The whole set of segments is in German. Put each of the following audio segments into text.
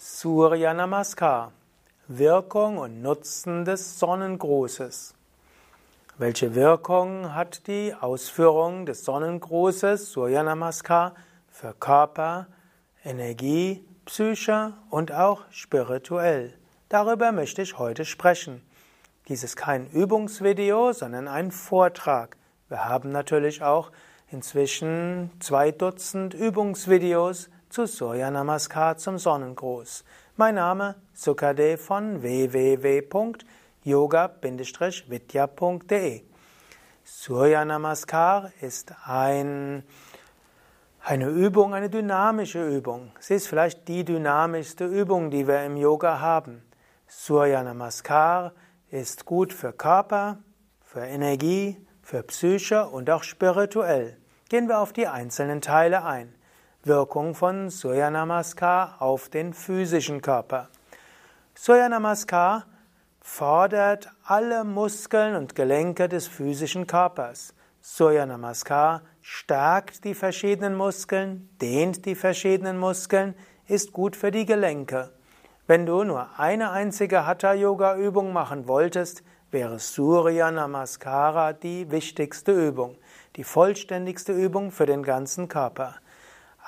Surya Namaskar. Wirkung und Nutzen des Sonnengrußes. Welche Wirkung hat die Ausführung des Sonnengrußes Surya Namaskar für Körper, Energie, Psyche und auch spirituell? Darüber möchte ich heute sprechen. Dies ist kein Übungsvideo, sondern ein Vortrag. Wir haben natürlich auch inzwischen zwei Dutzend Übungsvideos zu Surya Namaskar zum Sonnengruß. Mein Name Sukadev von www.yoga-vidya.de Surya Namaskar ist ein, eine Übung, eine dynamische Übung. Sie ist vielleicht die dynamischste Übung, die wir im Yoga haben. Surya Namaskar ist gut für Körper, für Energie, für Psyche und auch spirituell. Gehen wir auf die einzelnen Teile ein. Wirkung von Surya Namaskar auf den physischen Körper. Surya Namaskar fordert alle Muskeln und Gelenke des physischen Körpers. Surya Namaskar stärkt die verschiedenen Muskeln, dehnt die verschiedenen Muskeln, ist gut für die Gelenke. Wenn du nur eine einzige Hatha Yoga Übung machen wolltest, wäre Surya Namaskara die wichtigste Übung, die vollständigste Übung für den ganzen Körper.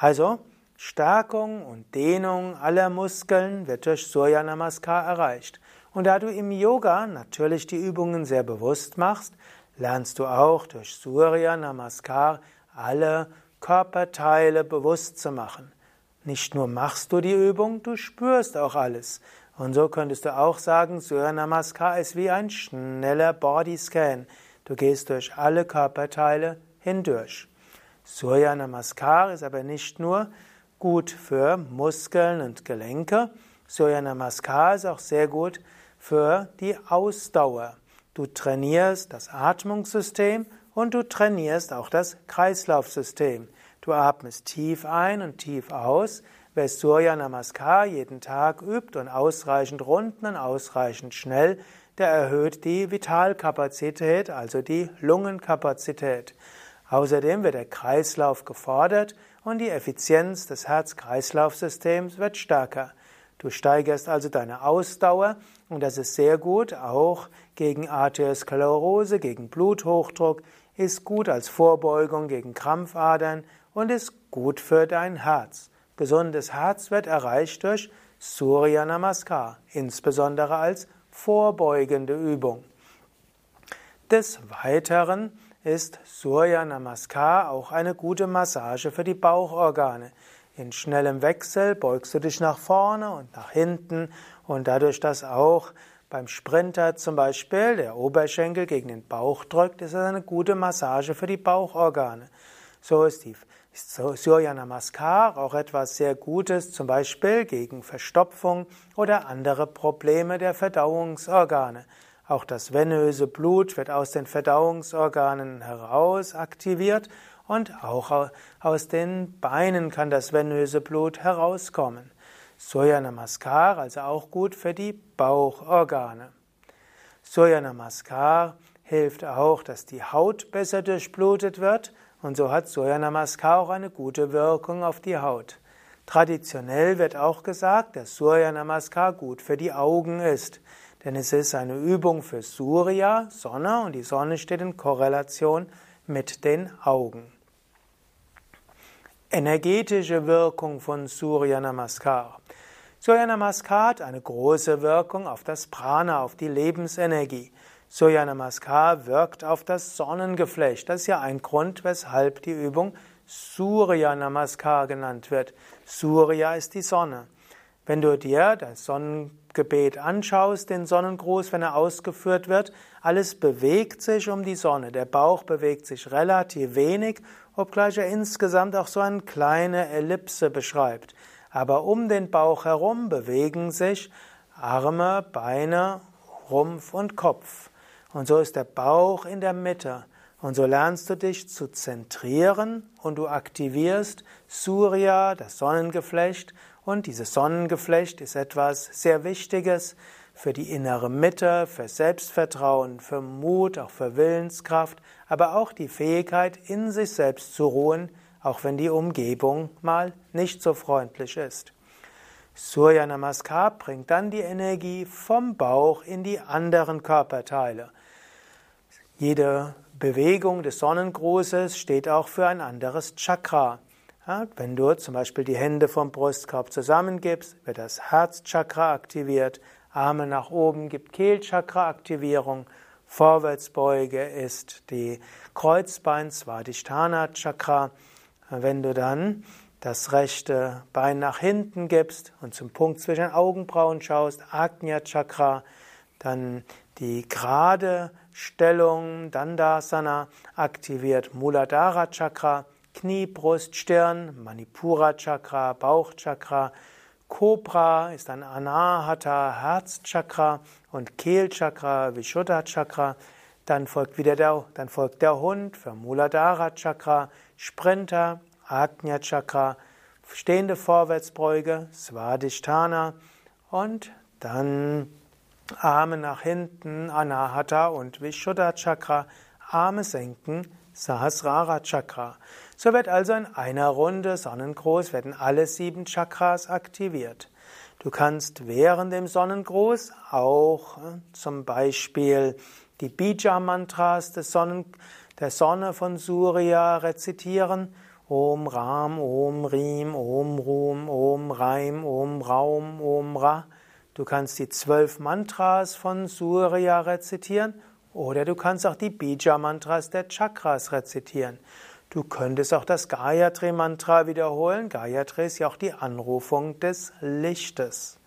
Also Stärkung und Dehnung aller Muskeln wird durch Surya Namaskar erreicht. Und da du im Yoga natürlich die Übungen sehr bewusst machst, lernst du auch durch Surya Namaskar alle Körperteile bewusst zu machen. Nicht nur machst du die Übung, du spürst auch alles. Und so könntest du auch sagen, Surya Namaskar ist wie ein schneller Bodyscan. Du gehst durch alle Körperteile hindurch. Surya Namaskar ist aber nicht nur gut für Muskeln und Gelenke. Surya Namaskar ist auch sehr gut für die Ausdauer. Du trainierst das Atmungssystem und du trainierst auch das Kreislaufsystem. Du atmest tief ein und tief aus. Wer Surya Namaskar jeden Tag übt und ausreichend Runden und ausreichend schnell, der erhöht die Vitalkapazität, also die Lungenkapazität. Außerdem wird der Kreislauf gefordert und die Effizienz des Herz-Kreislauf-Systems wird stärker. Du steigerst also deine Ausdauer und das ist sehr gut, auch gegen Arteriosklerose, gegen Bluthochdruck, ist gut als Vorbeugung gegen Krampfadern und ist gut für dein Herz. Gesundes Herz wird erreicht durch Surya Namaskar, insbesondere als vorbeugende Übung. Des Weiteren ist Surya Namaskar auch eine gute Massage für die Bauchorgane. In schnellem Wechsel beugst du dich nach vorne und nach hinten und dadurch, dass auch beim Sprinter zum Beispiel der Oberschenkel gegen den Bauch drückt, ist es eine gute Massage für die Bauchorgane. So ist die Surya Namaskar auch etwas sehr Gutes, zum Beispiel gegen Verstopfung oder andere Probleme der Verdauungsorgane. Auch das venöse Blut wird aus den Verdauungsorganen heraus aktiviert und auch aus den Beinen kann das venöse Blut herauskommen. Surya Namaskar also auch gut für die Bauchorgane. Surya Namaskar hilft auch, dass die Haut besser durchblutet wird und so hat Surya Namaskar auch eine gute Wirkung auf die Haut. Traditionell wird auch gesagt, dass Surya Namaskar gut für die Augen ist denn es ist eine Übung für Surya, Sonne, und die Sonne steht in Korrelation mit den Augen. Energetische Wirkung von Surya Namaskar. Surya Namaskar hat eine große Wirkung auf das Prana, auf die Lebensenergie. Surya Namaskar wirkt auf das Sonnengeflecht. Das ist ja ein Grund, weshalb die Übung Surya Namaskar genannt wird. Surya ist die Sonne. Wenn du dir das Sonnengebet anschaust, den Sonnengruß, wenn er ausgeführt wird, alles bewegt sich um die Sonne. Der Bauch bewegt sich relativ wenig, obgleich er insgesamt auch so eine kleine Ellipse beschreibt. Aber um den Bauch herum bewegen sich Arme, Beine, Rumpf und Kopf. Und so ist der Bauch in der Mitte. Und so lernst du dich zu zentrieren und du aktivierst Surya, das Sonnengeflecht, und dieses Sonnengeflecht ist etwas sehr Wichtiges für die innere Mitte, für Selbstvertrauen, für Mut, auch für Willenskraft, aber auch die Fähigkeit, in sich selbst zu ruhen, auch wenn die Umgebung mal nicht so freundlich ist. Surya Namaskar bringt dann die Energie vom Bauch in die anderen Körperteile. Jede Bewegung des Sonnengrußes steht auch für ein anderes Chakra. Wenn du zum Beispiel die Hände vom Brustkorb zusammengibst, wird das Herzchakra aktiviert, Arme nach oben gibt Kehlchakra-Aktivierung, Vorwärtsbeuge ist die Kreuzbein Svadhisthana Chakra. Wenn du dann das rechte Bein nach hinten gibst und zum Punkt zwischen Augenbrauen schaust, Agnya Chakra, dann die gerade Stellung Dandasana aktiviert Muladhara Chakra, Knie, Brust, Stirn, Manipura Chakra, Bauchchakra, Cobra ist ein Anahata Herzchakra und Kehlchakra, Vishuddha Chakra. Dann folgt wieder der, dann folgt der Hund für Muladhara Chakra, Sprinter, Ajna Chakra, stehende Vorwärtsbeuge, Svadhisthana und dann Arme nach hinten, Anahata und Vishuddha Chakra, Arme senken, Sahasrara Chakra. So wird also in einer Runde Sonnengruß werden alle sieben Chakras aktiviert. Du kannst während dem Sonnengruß auch äh, zum Beispiel die Bija-Mantras der Sonne von Surya rezitieren. Om Ram, Om Rim, Om Rum, Om Raim, Om Raum, Om Ra. Du kannst die zwölf Mantras von Surya rezitieren oder du kannst auch die Bija-Mantras der Chakras rezitieren. Du könntest auch das Gayatri-Mantra wiederholen. Gayatri ist ja auch die Anrufung des Lichtes.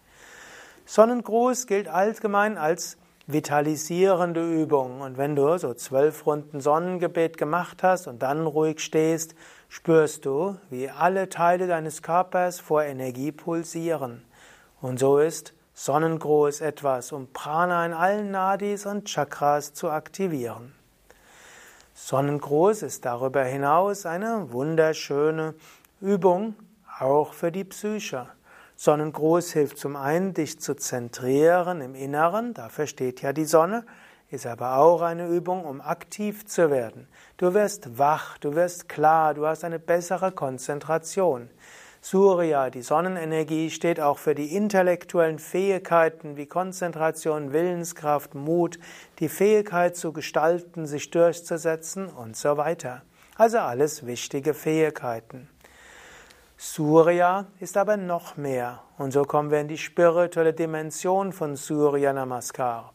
Sonnengruß gilt allgemein als vitalisierende Übung. Und wenn du so zwölf Runden Sonnengebet gemacht hast und dann ruhig stehst, spürst du, wie alle Teile deines Körpers vor Energie pulsieren. Und so ist Sonnengruß etwas, um Prana in allen Nadis und Chakras zu aktivieren. Sonnengruß ist darüber hinaus eine wunderschöne Übung, auch für die Psyche. Sonnengruß hilft zum einen, dich zu zentrieren im Inneren, dafür steht ja die Sonne, ist aber auch eine Übung, um aktiv zu werden. Du wirst wach, du wirst klar, du hast eine bessere Konzentration. Surya, die Sonnenenergie, steht auch für die intellektuellen Fähigkeiten wie Konzentration, Willenskraft, Mut, die Fähigkeit zu gestalten, sich durchzusetzen und so weiter. Also alles wichtige Fähigkeiten. Surya ist aber noch mehr. Und so kommen wir in die spirituelle Dimension von Surya Namaskar.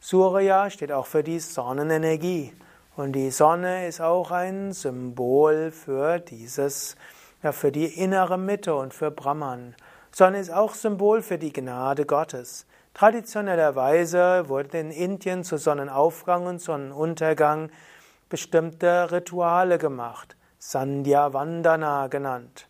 Surya steht auch für die Sonnenenergie. Und die Sonne ist auch ein Symbol für dieses ja, für die innere Mitte und für Brahman, sondern ist auch Symbol für die Gnade Gottes. Traditionellerweise wurden in Indien zu Sonnenaufgang und Sonnenuntergang bestimmte Rituale gemacht, Sandhya Vandana genannt.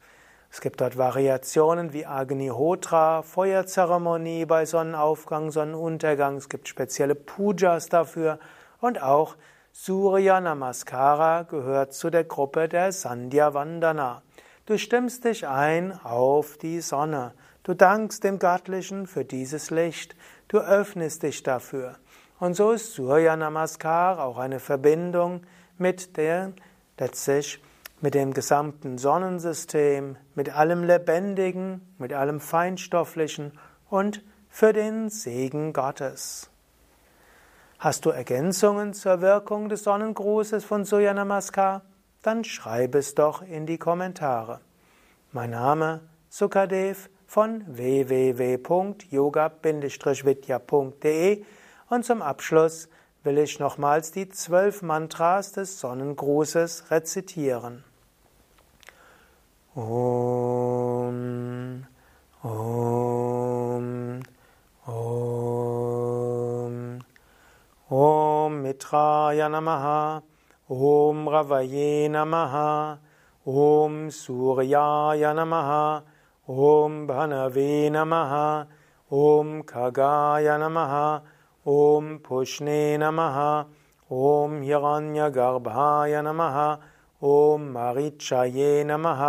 Es gibt dort Variationen wie Agnihotra, Feuerzeremonie bei Sonnenaufgang, Sonnenuntergang. Es gibt spezielle Pujas dafür und auch Surya Namaskara gehört zu der Gruppe der Sandhya Vandana. Du stimmst dich ein auf die Sonne. Du dankst dem Göttlichen für dieses Licht. Du öffnest dich dafür. Und so ist Surya Namaskar auch eine Verbindung mit der, letztlich mit dem gesamten Sonnensystem, mit allem Lebendigen, mit allem Feinstofflichen und für den Segen Gottes. Hast du Ergänzungen zur Wirkung des Sonnengrußes von Surya Namaskar? Dann schreib es doch in die Kommentare. Mein Name Sukadev von www.yoga-vidya.de und zum Abschluss will ich nochmals die zwölf Mantras des Sonnengrußes rezitieren. Om, Om, Om, Om Mitraya Namaha. ॐ रवये नमः ॐ सूर्याय नमः ॐ भनवे नमः ॐ खगाय नमः ॐ पुष्णे नमः ॐ यगन्यगर्भाय नमः ॐ महिक्षये नमः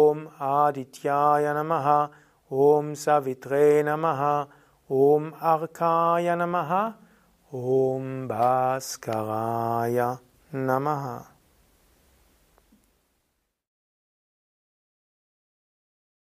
ॐ आदित्याय नमः ॐ सवित्रे नमः ॐ अर्काय नमः ॐ भास्कराय Namaha